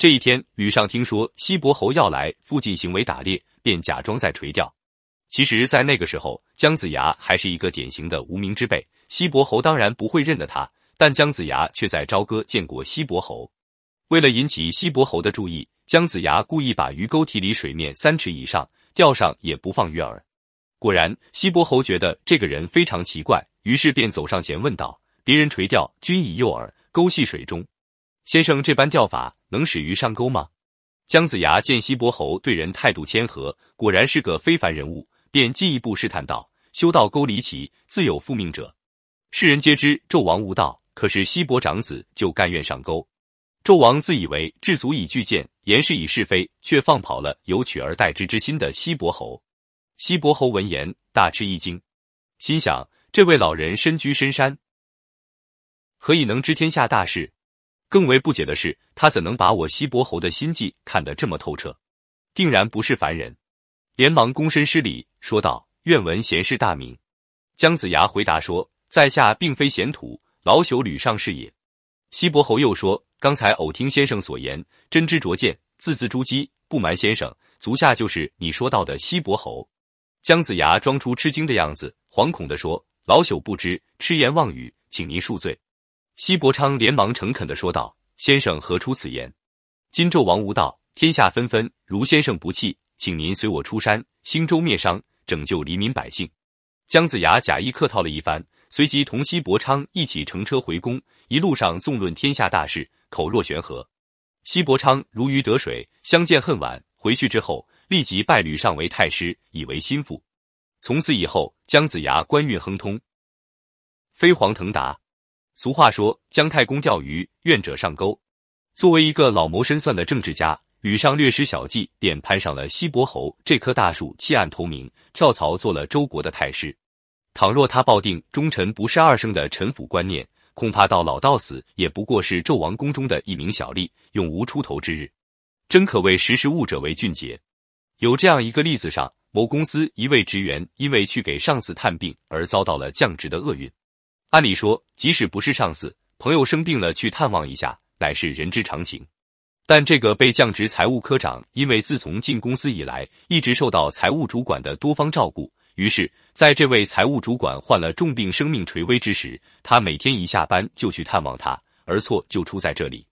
这一天，吕尚听说西伯侯要来附近行为打猎，便假装在垂钓。其实，在那个时候，姜子牙还是一个典型的无名之辈，西伯侯当然不会认得他。但姜子牙却在朝歌见过西伯侯。为了引起西伯侯的注意，姜子牙故意把鱼钩提离水面三尺以上，钓上也不放鱼饵。果然，西伯侯觉得这个人非常奇怪，于是便走上前问道：“别人垂钓均以诱饵，钩系水中，先生这般钓法能使鱼上钩吗？”姜子牙见西伯侯对人态度谦和，果然是个非凡人物，便进一步试探道：“修道钩离奇，自有复命者。世人皆知纣王无道。”可是西伯长子就甘愿上钩，纣王自以为智足以拒谏，言事以是非，却放跑了有取而代之之心的西伯侯。西伯侯闻言大吃一惊，心想：这位老人身居深山，何以能知天下大事？更为不解的是，他怎能把我西伯侯的心计看得这么透彻？定然不是凡人，连忙躬身施礼，说道：“愿闻贤士大名。”姜子牙回答说：“在下并非贤徒。”老朽吕尚是也。西伯侯又说：“刚才偶听先生所言，真知灼见，字字珠玑。不瞒先生，足下就是你说到的西伯侯。”姜子牙装出吃惊的样子，惶恐地说：“老朽不知，痴言妄语，请您恕罪。”西伯昌连忙诚恳地说道：“先生何出此言？今纣王无道，天下纷纷，如先生不弃，请您随我出山，兴周灭商，拯救黎民百姓。”姜子牙假意客套了一番。随即同西伯昌一起乘车回宫，一路上纵论天下大事，口若悬河。西伯昌如鱼得水，相见恨晚。回去之后，立即拜吕尚为太师，以为心腹。从此以后，姜子牙官运亨通，飞黄腾达。俗话说：“姜太公钓鱼，愿者上钩。”作为一个老谋深算的政治家，吕尚略施小计，便攀上了西伯侯这棵大树，弃暗投明，跳槽做了周国的太师。倘若他抱定忠臣不是二生的臣辅观念，恐怕到老到死也不过是纣王宫中的一名小吏，永无出头之日。真可谓识时务者为俊杰。有这样一个例子上，某公司一位职员因为去给上司探病而遭到了降职的厄运。按理说，即使不是上司，朋友生病了去探望一下，乃是人之常情。但这个被降职财务科长，因为自从进公司以来，一直受到财务主管的多方照顾。于是，在这位财务主管患了重病、生命垂危之时，他每天一下班就去探望他，而错就出在这里。